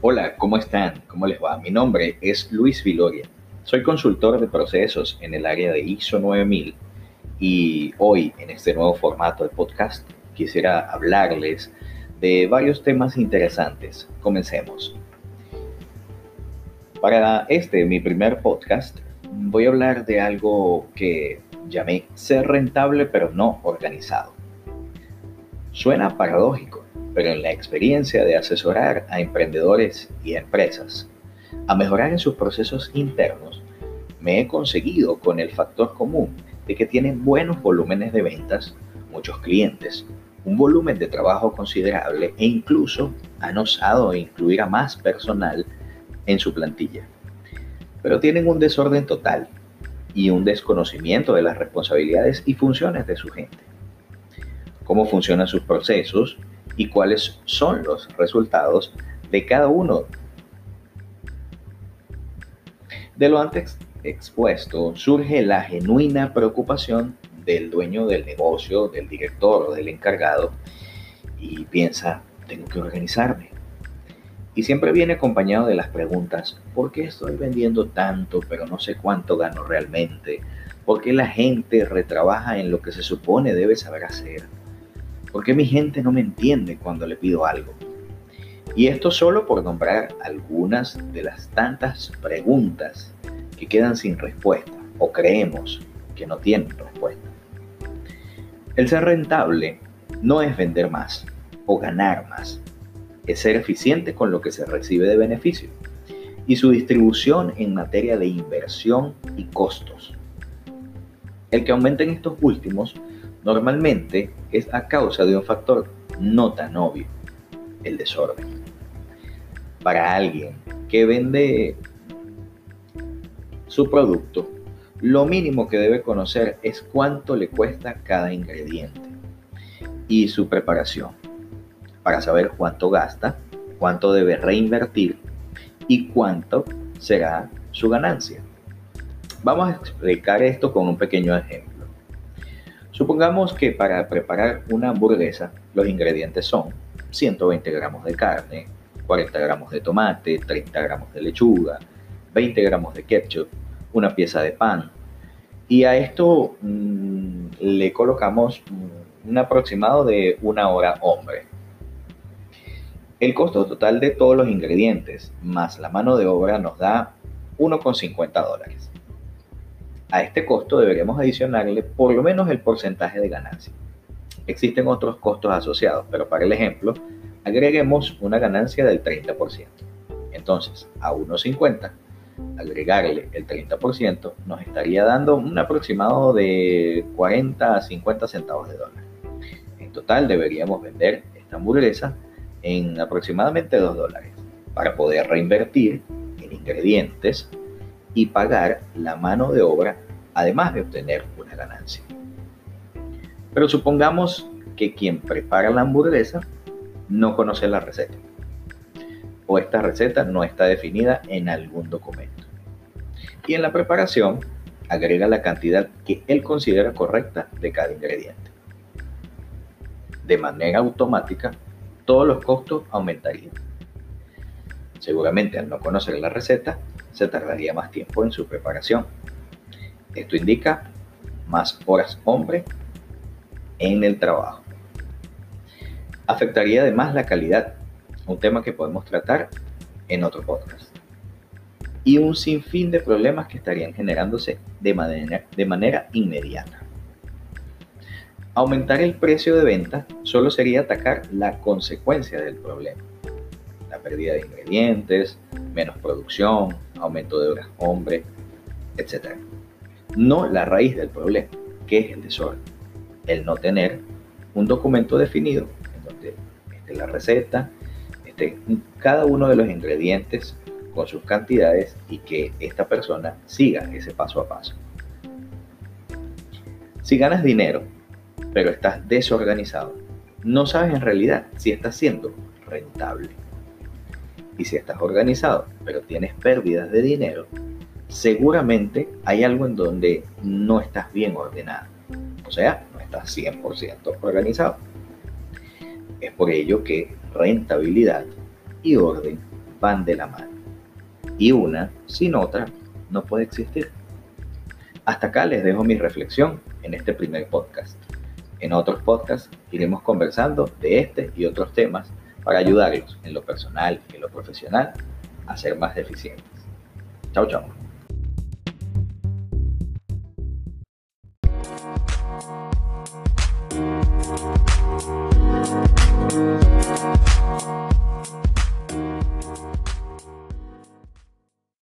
Hola, ¿cómo están? ¿Cómo les va? Mi nombre es Luis Viloria. Soy consultor de procesos en el área de ISO 9000 y hoy en este nuevo formato de podcast quisiera hablarles de varios temas interesantes. Comencemos. Para este, mi primer podcast, voy a hablar de algo que llamé ser rentable pero no organizado. Suena paradójico, pero en la experiencia de asesorar a emprendedores y empresas a mejorar en sus procesos internos, me he conseguido con el factor común de que tienen buenos volúmenes de ventas, muchos clientes, un volumen de trabajo considerable e incluso han osado incluir a más personal en su plantilla. Pero tienen un desorden total y un desconocimiento de las responsabilidades y funciones de su gente. Cómo funcionan sus procesos, y cuáles son los resultados de cada uno. De lo antes expuesto surge la genuina preocupación del dueño del negocio, del director o del encargado y piensa, tengo que organizarme. Y siempre viene acompañado de las preguntas, ¿por qué estoy vendiendo tanto pero no sé cuánto gano realmente? ¿Por qué la gente retrabaja en lo que se supone debe saber hacer? ¿Por qué mi gente no me entiende cuando le pido algo? Y esto solo por nombrar algunas de las tantas preguntas que quedan sin respuesta o creemos que no tienen respuesta. El ser rentable no es vender más o ganar más, es ser eficiente con lo que se recibe de beneficio y su distribución en materia de inversión y costos. El que aumenten estos últimos Normalmente es a causa de un factor no tan obvio, el desorden. Para alguien que vende su producto, lo mínimo que debe conocer es cuánto le cuesta cada ingrediente y su preparación, para saber cuánto gasta, cuánto debe reinvertir y cuánto será su ganancia. Vamos a explicar esto con un pequeño ejemplo. Supongamos que para preparar una hamburguesa los ingredientes son 120 gramos de carne, 40 gramos de tomate, 30 gramos de lechuga, 20 gramos de ketchup, una pieza de pan. Y a esto mm, le colocamos mm, un aproximado de una hora hombre. El costo total de todos los ingredientes más la mano de obra nos da 1,50 dólares. A este costo deberíamos adicionarle por lo menos el porcentaje de ganancia. Existen otros costos asociados, pero para el ejemplo, agreguemos una ganancia del 30%. Entonces, a 1.50, agregarle el 30% nos estaría dando un aproximado de 40 a 50 centavos de dólar. En total deberíamos vender esta hamburguesa en aproximadamente 2 dólares para poder reinvertir en ingredientes, y pagar la mano de obra, además de obtener una ganancia. Pero supongamos que quien prepara la hamburguesa no conoce la receta o esta receta no está definida en algún documento. Y en la preparación agrega la cantidad que él considera correcta de cada ingrediente. De manera automática, todos los costos aumentarían. Seguramente al no conocer la receta, se tardaría más tiempo en su preparación. Esto indica más horas hombre en el trabajo. Afectaría además la calidad, un tema que podemos tratar en otro podcast. Y un sinfín de problemas que estarían generándose de manera, de manera inmediata. Aumentar el precio de venta solo sería atacar la consecuencia del problema. Pérdida de ingredientes, menos producción, aumento de horas hombre, etc. No la raíz del problema, que es el desorden. El no tener un documento definido en donde esté la receta, esté cada uno de los ingredientes con sus cantidades y que esta persona siga ese paso a paso. Si ganas dinero, pero estás desorganizado, no sabes en realidad si estás siendo rentable y si estás organizado, pero tienes pérdidas de dinero, seguramente hay algo en donde no estás bien ordenado. O sea, no estás 100% organizado. Es por ello que rentabilidad y orden van de la mano. Y una sin otra no puede existir. Hasta acá les dejo mi reflexión en este primer podcast. En otros podcasts iremos conversando de este y otros temas para ayudarlos en lo personal y en lo profesional a ser más eficientes. Chao, chao.